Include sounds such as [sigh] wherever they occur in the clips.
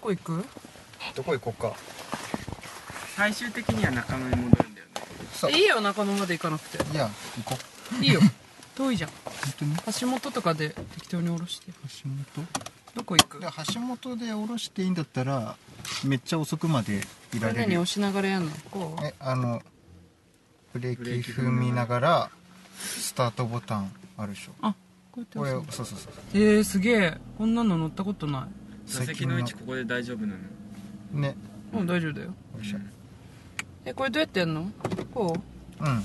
どこ行く？どこ行こうか。最終的には中野に戻るんだよね。いいよ中野まで行かなくて。いや行こう。いいよ。[laughs] 遠いじゃん。本当に？橋本とかで適当に降ろして。橋本？どこ行く？で橋本で降ろしていいんだったらめっちゃ遅くまでいられる。よ何押しながらやんの？こう？えあのブレーキ踏みながらスタートボタンあるでしょ。あこうこれやって押すそうそうそうえー、すげえ。こんなの乗ったことな座席の位置ここで大丈夫なの？ね。う大丈夫だよ。よいしょえこれどうやってやんの？こう？うん。あ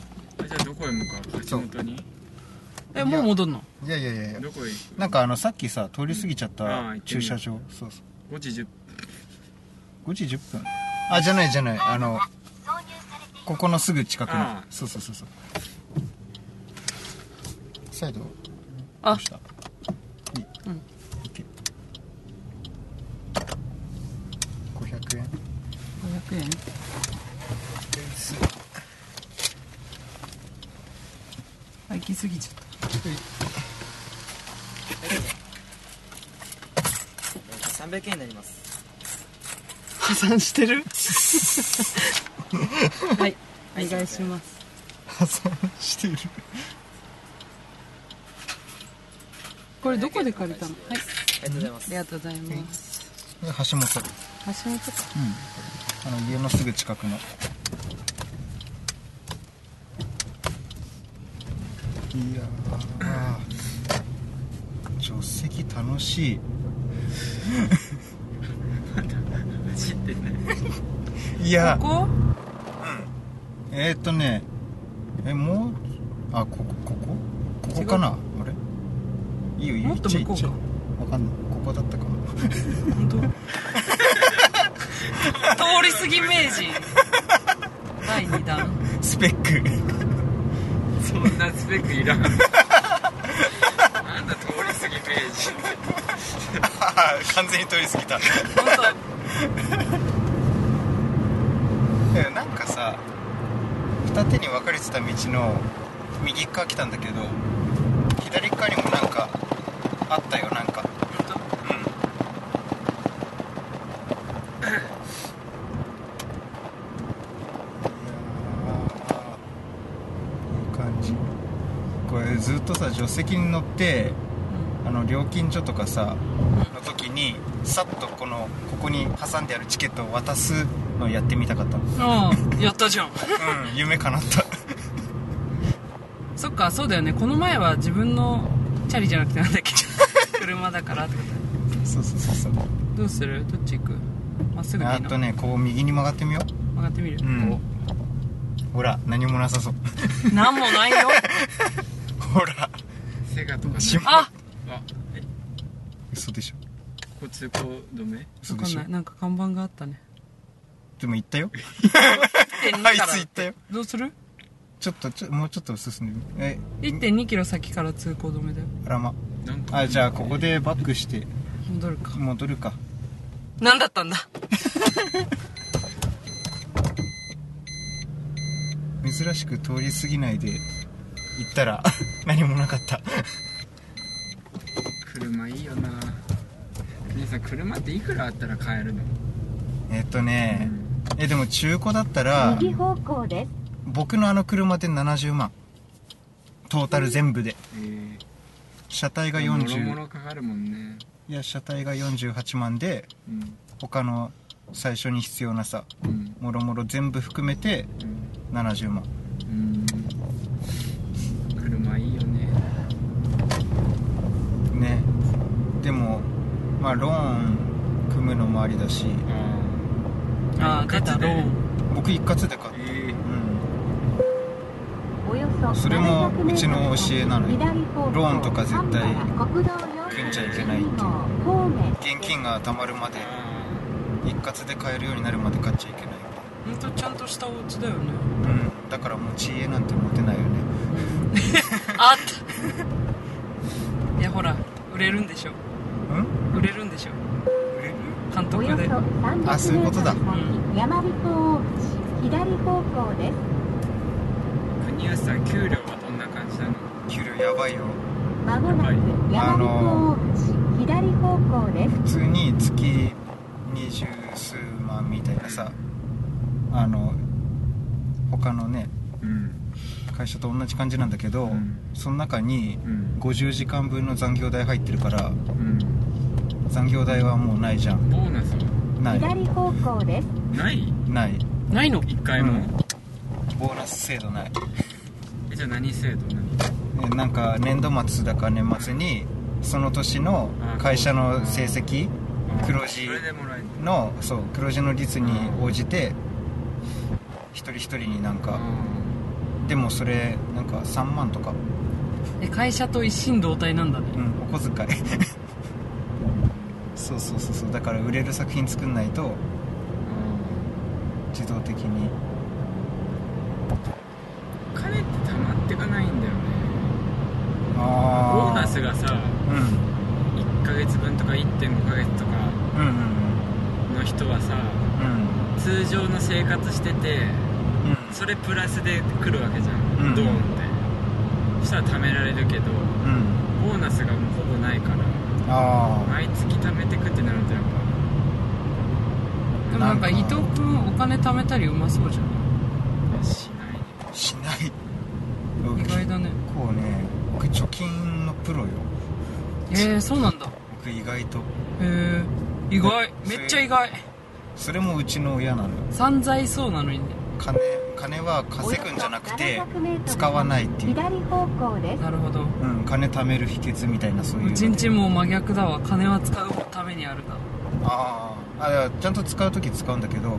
じゃあどこへ向かう？橋本に？えもう戻んの？いやいやいやどこへ行くなんかあのさっきさ通り過ぎちゃっああた駐車場。そうそう。5時10 5時10分？あじゃないじゃない。あのここのすぐ近くの。ああそうそうそうそう。サイド？どあうしたいいうんオッケー500円500円あ行き過ぎちゃった。300円になります破産してるはい。お願い。します破産してるこれどこで借りたのはい。ありがとうござい。ますありがとうござい。ます橋本橋本かうんあの家のすぐ近くの。いやー助手席楽しい。走ってねいや。ここ？えー、っとねえもうあここここ？ここかな？あれ？いいよいいよ。もっちゃえ行っちゃえわかんない。ここだったかも。本当？通り過ぎ名人第2弾。スペック。そんなスペックいらん。なんだ通り過ぎページ完全に通り過ぎた。なんかさ二手に分かれてた道の右側来たんだけど左側にもなんかあったよ。なんか当うんいい感じこれずっとさ助手席に乗ってあの料金所とかさの時にさっとこのここに挟んであるチケットを渡すのをやってみたかったの。うん。やったじゃん。うん夢叶った。そっかそうだよね。この前は自分のチャリじゃなくてなんだっけ？[laughs] 車だからってこそうそうそうそう。とどうする？どっち行く？まっすぐでいいの？あとねこう右に曲がってみよ曲がってみる、うん。ほら何もなさそう。うなんもないよ。[laughs] ほらセガとかしあ。あえ嘘でしょ。ここ通行止め？分かん嘘でしょ。ない。なんか看板があったね。でも行ったよ。1.2あいつ行ったよ。どうする？ちょっとちょもうちょっと進んでみえ1 2キロ先から通行止めだよ。あらま。あじゃあここでバックして。戻るか。戻るか。何だったんだ？[laughs] 珍しく通り過ぎないで行ったら [laughs] 何もなかった。車いいよな。皆さん車っていくらあったら買えるの？えっとねえでも中古だったら右方向です。僕のあの車で70万。トータル全部で。え車体がえもろも40ろかかるもんね。いや車体が48万でうん。他の最初に必要なさうん。もろもろ全部含めてうん。70万。うん車いいよね。ね。でもまあローン組むのもありだし。あああ出たローン僕一括で買ったえうん。そそれも700うちの教えなのよ。左方向ローンとか絶対組んじゃいけないっていう。現金が貯まるまであ一括で買えるようになるまで買っちゃいけない。本当ちゃんとしたお家だよね。うん。だから持ち家なんて持てないよねあっ。たいやほら売れるんでしょ。うん？売れるんでしょ。売れる？監督で。およそ300あそういうことだ。メートル先山彦大口左方向です国安さん給料はどんな感じなの？給料やばいよ。まもなく山彦大口左方向です普通に月20からさあの他のねうん会社と同じ感じなんだけど、うん。その中にうん。50時間分の残業代入ってるからうん。残業代はもうないじゃん。ボーナスはない。左方向です。ない？ない。ないの？一回も、うん。ボーナス制度ない。[laughs] えじゃあ何制度何えなんか年度末だか年末にその年の会社の成績黒字の？そう黒字の率に応じて一人一人になんかでもそれなんか3万とか。え会社と一心同体なんだね。うんお小遣い。[laughs] そうそうそうそう。だから売れる作品作んないと自動的に。金って溜まってかないんだよね。あボーナスがさうん。1ヶ月分とか1.5ヶ月とかうんうんの人はさうん。通常の生活しててうんそれプラスで来るわけじゃん、うん。ドーンって。そしたら貯められるけどうん。ボーナスがもうほぼないから。ああ毎月貯めてくってなるとやっでもなんか伊藤君お金貯めたりうまそうじゃん。ぱしない。しない。意外だね。こうね僕貯金のプロよ。えー、そうなんだ。へ僕意外と。え意外。めっちゃ意外。それもうちの親なのよ。散財そうなのにね金金は稼ぐんじゃなくておよそ700メートル使わないっていう。左方向です。なるほど。うん金貯める秘訣みたいなそういう。うちんちも真逆だわ。金は使うためにあるだあー。あちゃんと使う時使うんだけど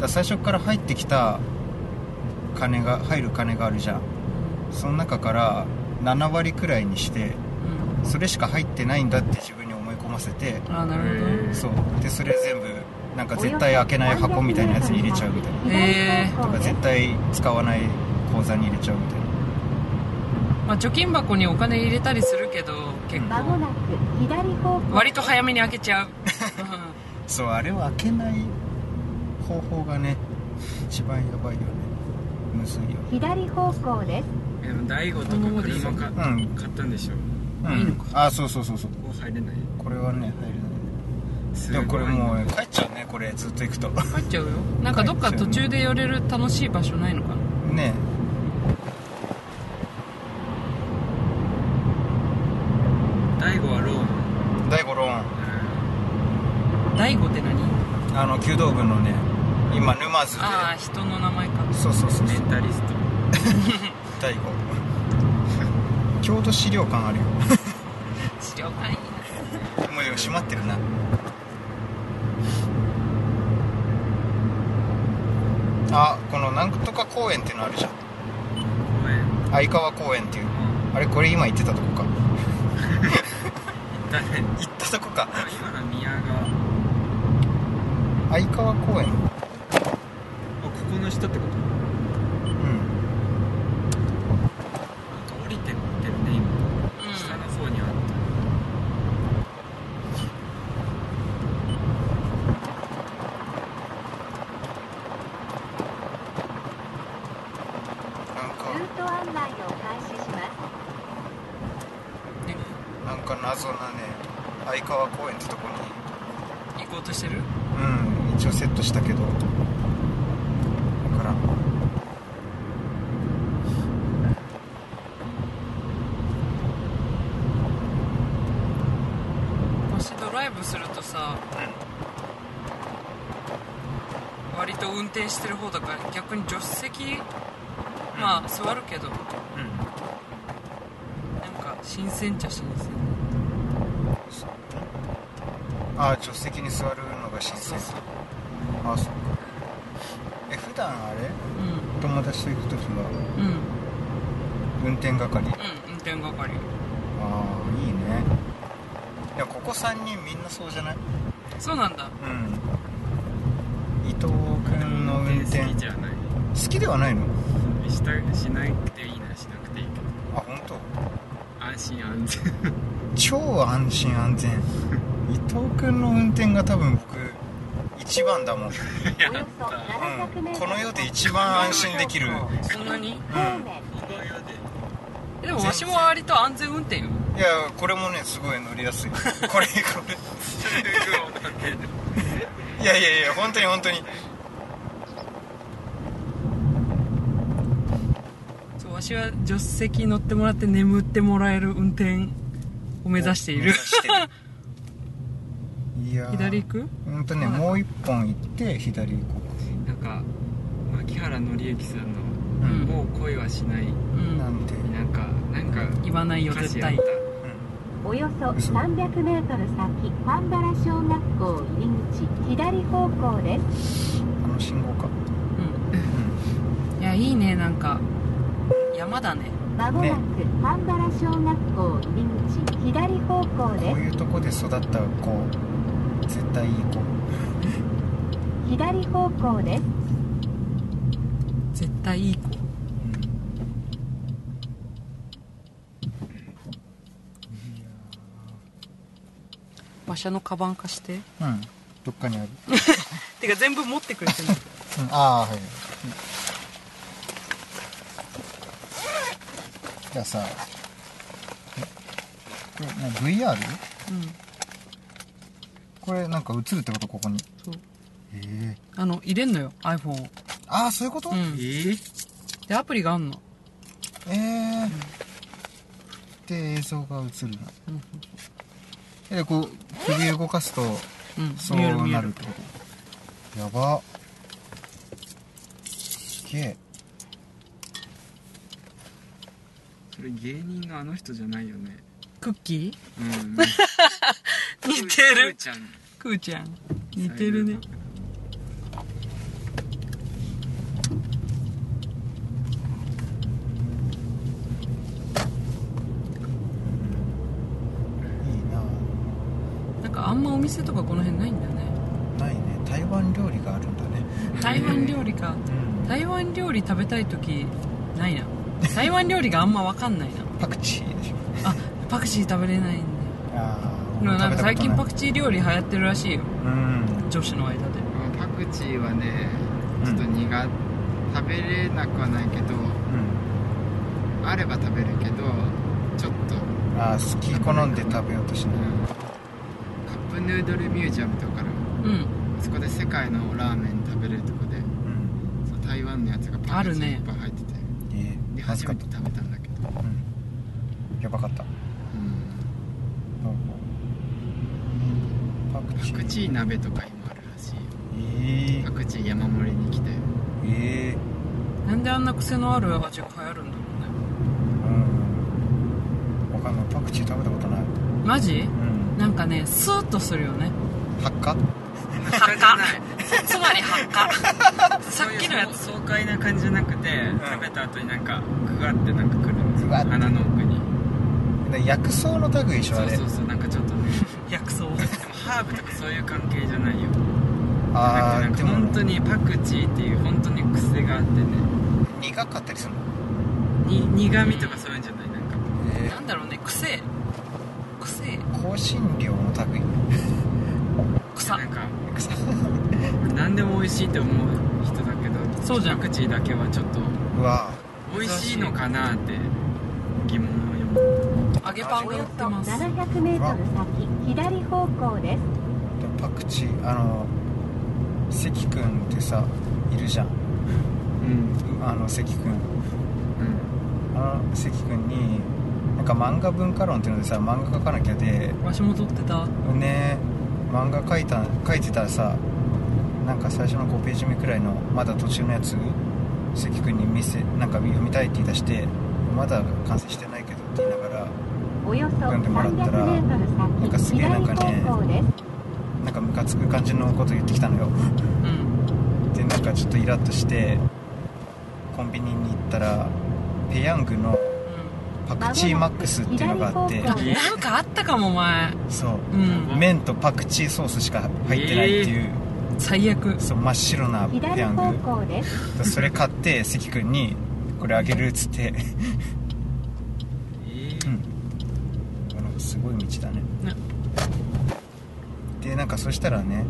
だ最初から入ってきた金が入る金があるじゃん。その中から7割くらいにしてうん。それしか入ってないんだって自分に思い込ませてああなるほそう。でそれ全部なんか絶対開けない箱みたいなやつに入れちゃうみたいな。へー。とか絶対使わない口座に入れちゃうみたいな。どまあ貯金箱にお金入れたりするけど結構。まもなく左方向。割と早めに開けちゃう。[laughs] そうあれは開けない方法がね一番やばいよね。むずいよ。左方向です。えでも大悟とか車か、うん。買ったんでしょ？うん。いいのか。あそうそうそうそう。ここ入れない？これはね入れないすごいでもこれもう帰っちゃうねこれずっと行くと。帰っちゃうよ。なんかどっか途中で寄れる楽しい場所ないのかな？ね。大悟はローン。大悟って何？あの弓道部のね今沼津で。ああ人の名前か。そうそうそうメンタリスト。[laughs] 大悟。[laughs] 郷土資料館あるよ。[laughs] 資料館いいもう閉まってるなあこのなんとか公園っていうのあるじゃん。相川公園っていう。うん。あれこれ今行ってたとこか。[laughs] 行ったとこか。相川公園あここの人ってことうんなんか降りてってるね今うん下の方にあったなんかルート案内を開始しますねなんか謎なね相川公園ってとこに行こうとしてるうん一応セットしたけどだからん私ドライブするとさ割と運転してる方だから逆に助手席まあ座るけどなんか新鮮っちゃ新鮮。ああ助手席に座るのが新鮮。そうあそうか。え普段あれ？うん。友達と行く時は？うん。運転係？あうん運転係。あいいね。いやここ3人みんなそうじゃない？そうなんだ。うん伊藤君の運転。好きじゃない好きではない。のしたしなくていいなしなくていいけあ本当？ど安心安全。超安心安全。[laughs] 伊藤君の運転が多分僕一番だもん、[laughs] うん、やおよそ700メートルこの世で一番安心できる。そんなに？方面えで。もわしも割と安全運転よ。いやこれもねすごい乗りやすい。これこれ [laughs] いいやいやいや本当に本当に。そうわしは助手席乗ってもらって眠ってもらえる運転を目指している。いやー。左行く？本当ねもう一本行って左行こなんか牧原紀之さんのうん「もう恋はしない」うんうなんでなんかなんか言わないよ絶対およそ嘘300メートル先半原小学校入り口左方向です。あの信号か。うん。いやいいねなんか。山だね。まもなく半原小学校入り口左方向こうですいうとこで育った子絶対いい子左方向です。絶対いい子馬車のカバン貸して。うん、うん、どっかにある、[laughs] てか全部持ってくれてる。うん、ああはい、うん。じゃあさえこれな VR? うん。これなんか映るってことここに。そう。ええあの入れんのよ iPhone を。ああそういうこと、うん。えー。でアプリがあんの。ええで映像が映るの。うんえこう首動かすとうんそうなるってこと。やば。すげえ。それ芸人のあの人じゃないよね。クッキうん。ー [laughs] 似てる。ちゃん。クーちゃん。似てるねいいななんかあんまお店とかこの辺ないんだよね。ないね。台湾料理があるんだね。台湾料理か。うん。台湾料理食べたい時ないな。台湾料理があんま分かんないな。[laughs] パクチーでしょ。あパクチー食べれないんだよああでもなんか最近パククチー料理流行ってるらしいよ。うん。女子の間で。パクチーはねちょっと苦、食べれなくはないけどうん。あれば食べるけどちょっと、ああ好き好んで食べようとしない。カップヌードルミュージアムとかのうんそこで世界のラーメン食べれるとこでうん。そう台湾のやつがパクチーいっぱい入ってて、ええでまずかった初めて食べたんだけど。うん。やばかった。うん。パクチー。パクチー鍋とか今あるらしいよ。えパクチー山盛りに来て。ええなんであんな癖のある味が流行るんだろうね。うん。わかんないパクチー食べたことない。マジ？うんなんかねスーッとするよね。発火？発火。[laughs] つまり発火。さっきのやつ。爽快な感じじゃなくて、食べた後になんかグワってなんかくるんですよ鼻の奥に。で薬草の類でしょあれ。そうそうそうなんかちょっと。ね薬草。でもハーブとかそういう関係じゃないよ。あなんかあでも。本当にパクチーっていう本当に癖があってね。苦かったりするの？に苦味とかそういうんじゃないなんか。えなんだろうね癖香辛料の類草。なんか草。何でも美味しいって思う人だけどそうじゃん。パクチーだけはちょっとうわ。美味しいのかなって疑問を読む。揚げパンが売ってます。700メートル先左方向です。でパクチーあの関君ってさいるじゃん。うん。あの関君。うん。あの関君になんか漫画文化論っていうのでさ漫画描かなきゃで。わしも撮ってた。ね。漫画描いた描いてたらさなんか最初の5ページ目くらいのまだ途中のやつ関君に見せなんか読みたいって言い出してまだ完成してないけどって言いながらおよそ読んでもらったら300メなんかすげえなん左かねなんかムカつく感じのこと言ってきたのよ。うん。でなんかちょっとイラッとしてコンビニに行ったらペヤングのパクチーマックスっていうのがあって。なんかあったかも前。そう。うん。麺とパクチーソースしか入ってないっていう、最悪。そう真っ白なペヤング。向です。それ買って関君にこれあげるっつって。えうん。あのすごい道だね。ねでなんかそしたらね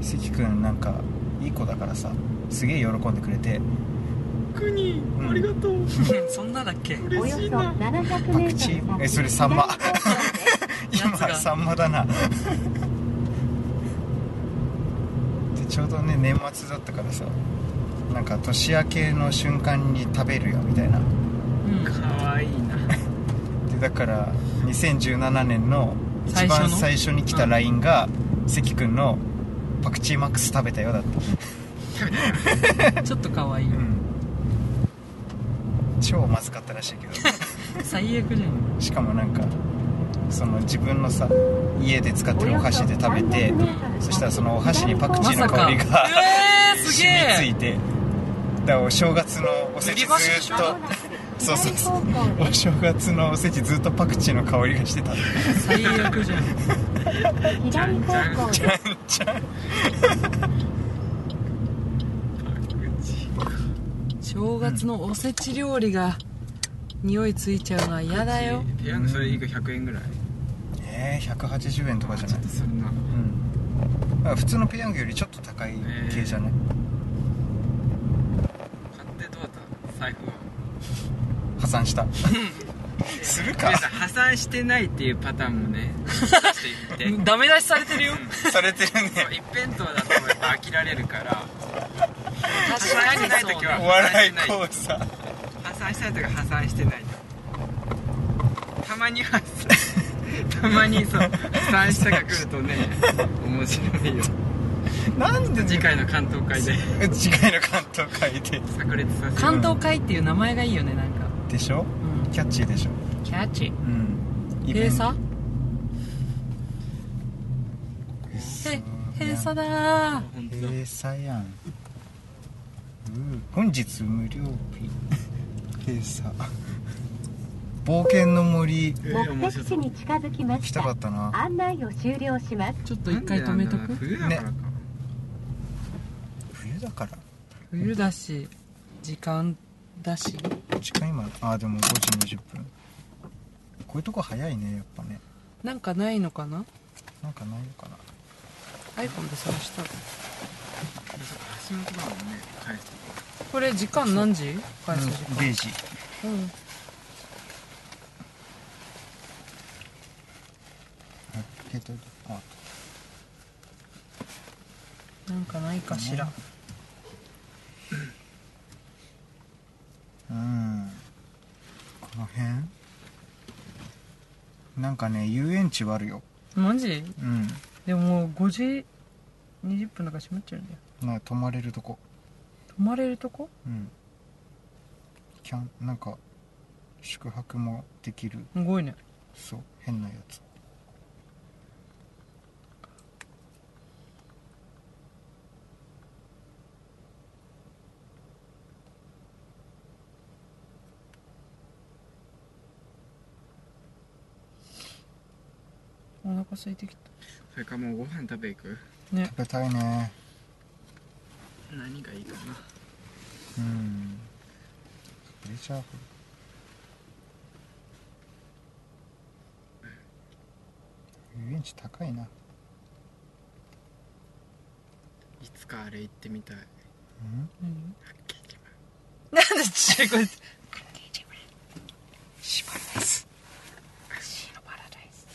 関君なんかいい子だからさすげえ喜んでくれてクニうん。ありがとう。[laughs] そんなだっけ？嬉しいな。700メートルパクチー？えそれサンマ。[laughs] 今サンマだな。でちょうどね年末だったからさなんか年明けの瞬間に食べるよみたいな。うん。かわいいな。[laughs] でだから2017年の一番最初に来た LINE が関君の「パクチーマックス食べたよ」だった。ちょっと可愛い。うん超まずかったらしいけど。[laughs] 最悪じゃん。しかもなんかその自分のさ家で使ってるお箸で食べてそしたらそのお箸にパクチーの香りが、まえー染みついて。だからお正月のおせちずっとそうそうそう。お正月のおせちずっとパクチーの香りがしてた。最悪じゃん。左方向ですちゃん正月のおせち料理が匂いついちゃうのは嫌だよ。ペヤングそれ以外100円ぐらい。えー、180円とかじゃない？そんな。うん。普通のペヤングよりちょっと高い系じゃない、買ってどうだった財布は破産した。[laughs] するか？破産してないっていうパターンもね [laughs] ダメ出しされてるよ。されてるね。一辺倒だとやっぱ飽きられるから破確産してない時は。お笑い講座。破産したい時は破産してない。たまに破産たまにそう破産したが来るとね面白いよ。なんで次回の関東会で。次回の関東会で。炸裂させる関東会っていう名前がいいよねなんか。でしょ？うん。キャッチーでしょ？キャッチ。うん。閉鎖？へ閉鎖だー。閉鎖やん本日無料日。閉鎖冒険の森。目的地に近づきま来した。たかったな。案内を終了します。ちょっと一回止めとく？冬だからか、冬だから。冬だし時間だし？時間今あーでも5時20分。こういうとこ早いねやっぱね。なんかないのかな？なんかないのかな。iPhone で探したら橋本だもんね返すこれ時間何時？返す時うん。0時間うん。あけどあなんかない。かしらうん。この辺？なんかね遊園地はあるよ。マジ？うん。でももう5時20分だから閉まっちゃうんだよな泊まれるとこ。泊まれるとこ？うん。キャンなんか宿泊もできる。すごいね。そう変なやつ。お腹空いてきた。それからもうご飯食べ行く？ね。食べたいね何がいいかな。うん。ブレジャーフ遊園地高いな。いつかあれ行ってみたい。うん？何八景島なんでちっちゃい声でシバラダイス。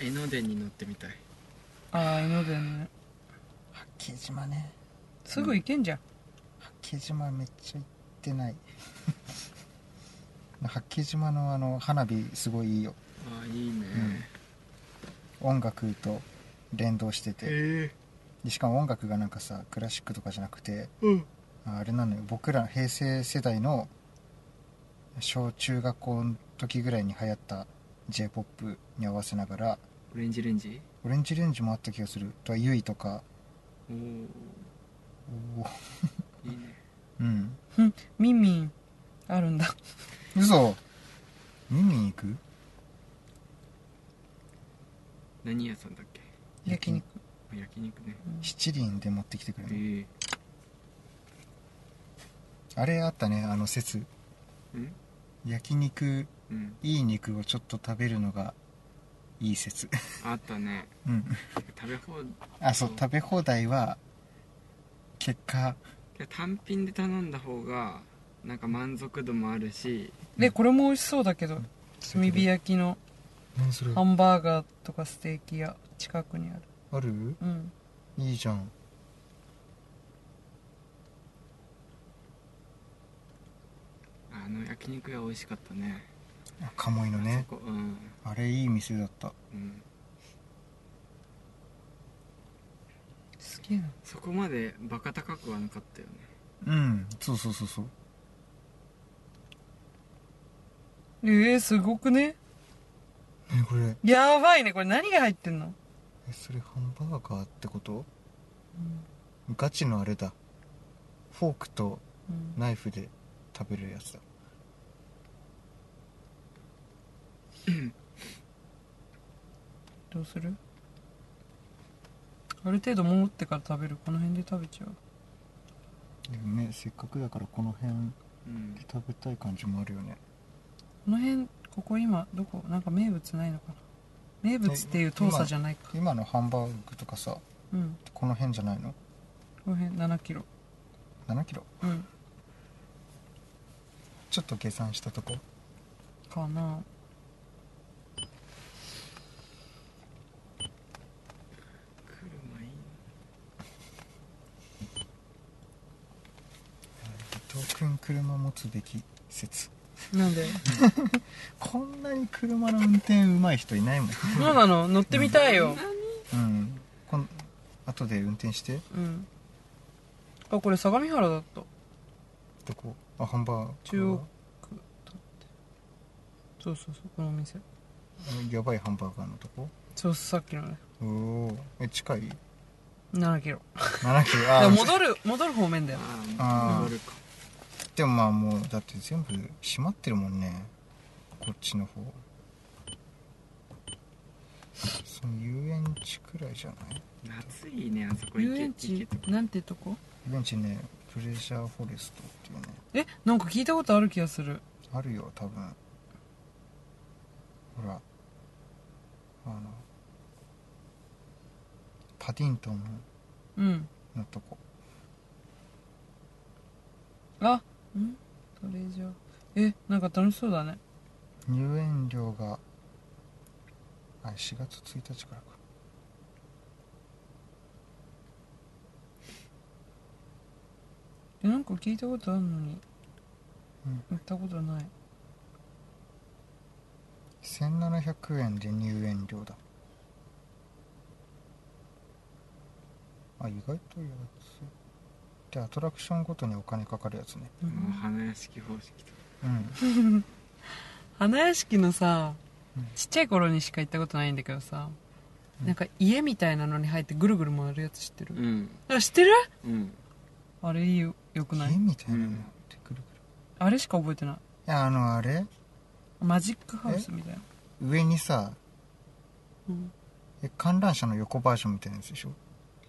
江ノ電に乗ってみたい。ああ江ノ電ね。八景島ねすぐ行けんじゃん。八景島めっちゃ行ってない。[laughs] 八景島のあの花火すごいいいよ。ああいいね。音楽と連動してて。えでしかも音楽がなんかさクラシックとかじゃなくてうん。ああれなのよ。僕ら平成世代の小中学校の時ぐらいに流行った j p o p に合わせながらオレンジレンジ？オレンジレンジもあった気がする。とはゆいとかいいね。うん。うんミンミンあるんだ。嘘。見に行く？何屋さんだっけ？焼肉。あ焼肉ね。七輪で持ってきてくれえるえ。あれあったねあの説。うん？焼肉うん。いい肉をちょっと食べるのがいい説。あったね。うん。食べ放題。あそう食べ放題は結果。単品で頼んだ方がなんか満足度もあるし。でこれも美味しそうだけど炭火焼きのハンバーガーとかステーキ屋近くにある。ある？うん。いいじゃん。あの焼肉屋美味しかったね。鴨居のね。あうん。あれいい店だった。うん。すげえなそこまでバカ高くはなかったよね。うん。そうそうそうそう。えー、すごくね？えこれ。やばいね。これ何が入ってんの？えそれハンバーガーってこと、ガチのあれだ。フォークとうん。ナイフで食べるやつだ。どうする？ある程度持ってから食べる。この辺で食べちゃう。でもねせっかくだからこの辺うん。で食べたい感じもあるよね。この辺ここ今どこ？なんか名物ないのかな？名物っていう遠さじゃないか。今のハンバーグとかさうん。この辺じゃないの？この辺7キロ。7キロ？うん。ちょっと計算したとこ？かな車いい伊藤君車持つべき説。なんで？[laughs] こんなに車の運転うまい人いないもん。そうなの？乗ってみたいよ。うん。こん後で運転して。うん。あこれ相模原だった。どこ？あハンバーガー中央区だって。そうそうそうこのお店。あのやばいハンバーガーのとこ？そうさっきのね。おおえ近い？7キロ。7キロ。だあ戻る戻る方面だよ。ああ戻るかでもまあもうだって全部閉まってるもんね。こっちの方。その遊園地くらいじゃない？夏いいねあそこ遊園地？なんてとこ？遊園地ねプレジャーフォレストっていうね。えなんか聞いたことある気がする。あるよ多分。ほらあのパディントンうん。のとこ。あん？トレジャーえなんか楽しそうだね。入園料があ4月1日からか。えなんか聞いたことあるのに。うん。行ったことない。1700円で入園料だ。あ意外と安いでアトラクションごとにお金かかるやつね。もう花屋敷方式とうん。花屋敷のさうん。ちっちゃい頃にしか行ったことないんだけどさ、うん。なんか家みたいなのに入ってぐるぐる回るやつ知ってる、うん。あ知ってる？うん。あれいいよよくない？家みたいなのってくるくる。あれしか覚えてない。いやあのあれ？マジックハウスみたいな、上にさうん、え観覧車の横バージョンみたいなやつでしょ？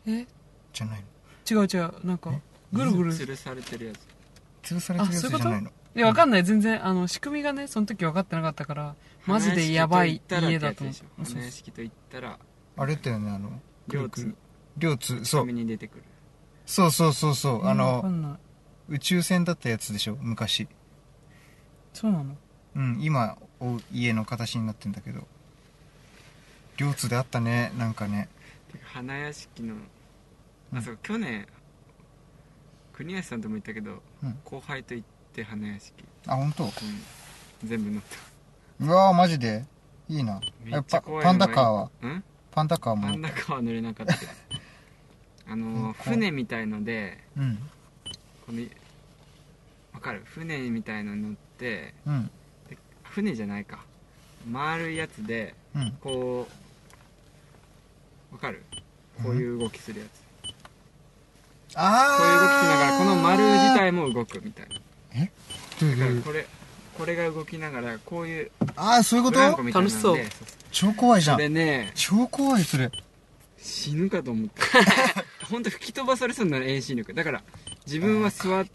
え？じゃないの。違う違う。なんかえ？ぐるぐる。吊るされてるやつ。吊るされてるやつじゃないの。いやわかんない。全然あの仕組みがねその時分かってなかったからマジでやばい家だと思う。花屋敷と言ったら。あれだよねあのく両津両津そう。上に出てくる。そうそうそうそう。あの宇宙船だったやつでしょ昔。そうなの？うん今お家の形になってんだけど。両津であったねなんかね。花屋敷のうん。あそう去年国安さんとも言ったけど、うん。後輩と行って花屋敷、あ本当？うん、全部乗っうわーマジで？いいな。ためっちゃパパン怖いのがダカーは？うん？パンダカーも？パンダカーは乗れなかったけど。[laughs] あのうん。船みたいのでうん。このわかる？船みたいの乗ってうん。船じゃないか。丸いやつでうん。こうわかる？こういう動きするやつ、あこういう動きしながらこの丸自体体も動くみたいな。どういうだからこれこれが動きながらこういうああそういうこと？楽しそう超怖いじゃん。それね超怖いそれ。死ぬかと思った。[laughs] 本当吹き飛ばされそうになる遠心力。だから自分は座って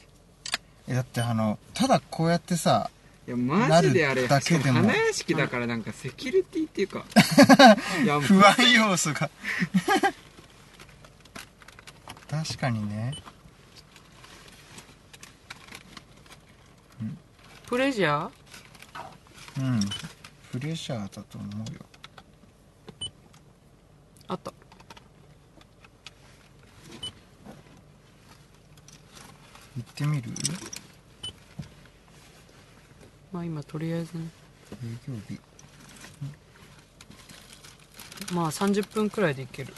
えだってあのただこうやってさいやマジであれだけでも。花屋敷だからなんかセキュリティっていうか。不安要素が確かにね。プレジャー？うん。プレシャーだと思うよ。あった。行ってみる？まあ今とりあえずね。営業日。まあ30分くらいで行ける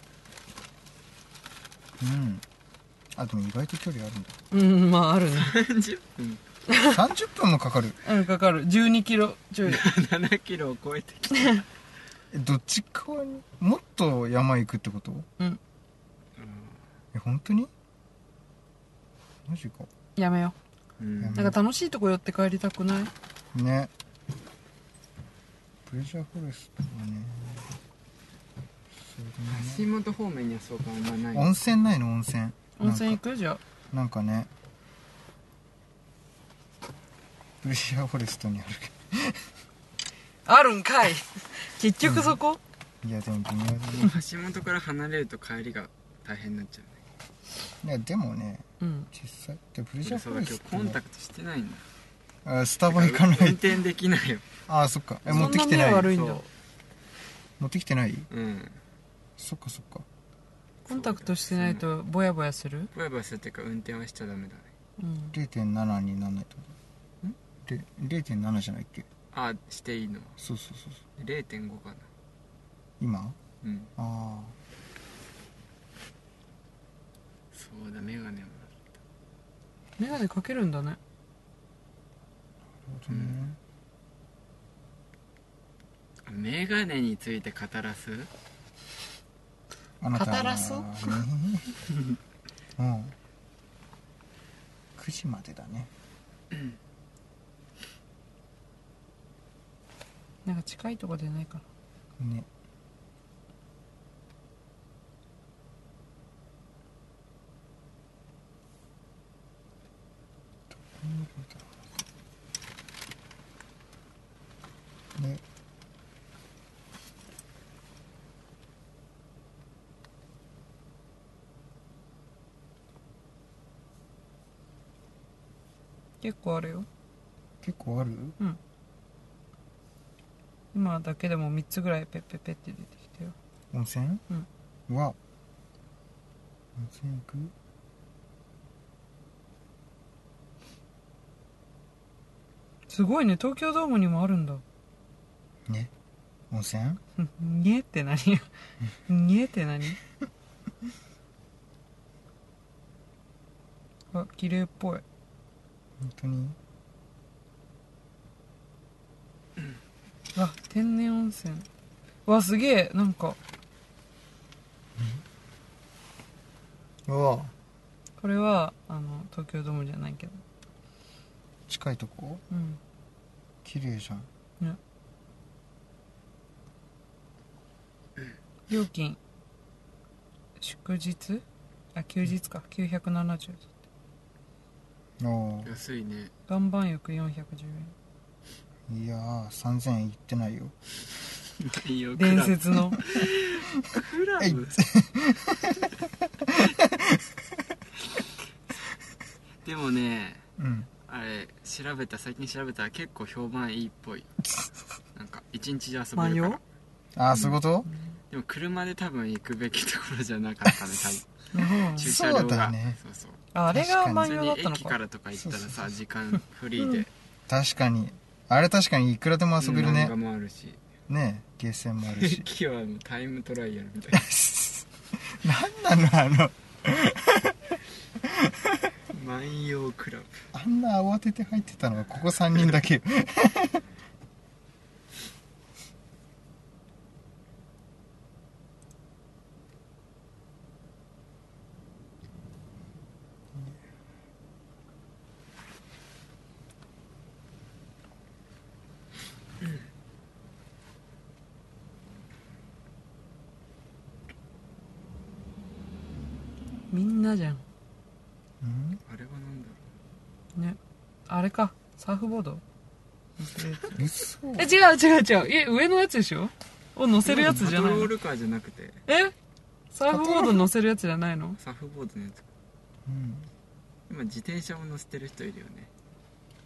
うん。あでも意外と距離あるんだ。うんまああるね。30分。30分もかかる。[laughs] うんかかる。12キロちょい。7キロを超えてきた。え [laughs] どっち側にもっと山行くってこと？うん。え本当に？マジか。やめよう。ん。うなんか楽しいとこ寄って帰りたくない？ね。プレジャーフォレストはね橋本方面にはそうかあんまない。温泉ないの温泉温泉行く？じゃあ。なんかね。プレジャーフォレストにあるけあるんかい。結局そこ、どいやでも微妙だね。橋本から離れると帰りが大変になっちゃうね。いやでもねうん。実際でプレジャーフォ俺そうだ今日レストねコンタクトしてないんだ。あスタバ行かない。運転できないよ。あそっか。え持ってきてない。目悪いんだ。そ持ってきてない？ううんそっかそっか。コンタクトしてないとボヤボヤする？ぼやぼやするっていうか運転はしちゃダメだね。うん。0.7になんないとん？0.7じゃないっけ？あしていいの？そうそうそうそう。0.5かな。今？うん。あそうだメガネもメガネかけるんだね。あなるほどね、メガネについて語らす？あなた語らすねうん。9時までだね。なんか近いとこでないかな。ね。どこにいるんだろうね結構あるよ。結構ある？今だけでも3つぐらいペッペッペッって出てきたよ。温泉？うん。は温泉行く？すごいね。東京ドームにもあるんだ。ね。温泉？う [laughs] んにえって何 [laughs] にえって何？[laughs] あ綺麗っぽい本当に。あ天然温泉。わすげえなんか。うわこれはあの東京ドームじゃないけど。近いとこ？うん。綺麗じゃん。料金。祝日？あ休日か。970お安いね。岩盤浴410ーいやー3000円いってないよ。いいよ円伝説の。クラブ？[laughs] でもねうん。あれ調べた最近調べたら結構評判いいっぽい。なんか一日で遊べ万葉るから。ああそういうこと？でも車で多分行くべきところじゃなかったね多うん分駐車料そうだがね。そうそう。ああれが万普だったのか。駅からとか行ったらそうそうさ時間フリーで。確かに。あれ確かにいくらでも遊べるね。漫画もあるし。ねゲーセンもあるし。駅はもうタイムトライアルみたいな。[laughs] なんなのあの。[laughs] 万葉クラブ。あんな慌てて入ってたのはここ3人だけなじゃん。うん？あれはなんだろね。あれか。サーフボード？[laughs] 嘘。え違う違う違う。え上のやつでしょ？を乗うせるやつじゃないパトローのルカーじゃなくて。え？サーフボード乗せるやつじゃないの？サーフボードのやつ。うん。今自転車を乗せてる人いるよね。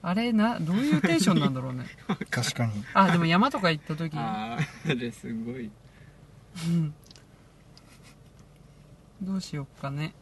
あれなどういうテンションなんだろうね。[laughs] 確かに。あでも山とか行った時。あああれすごい。うん。どうしよっかね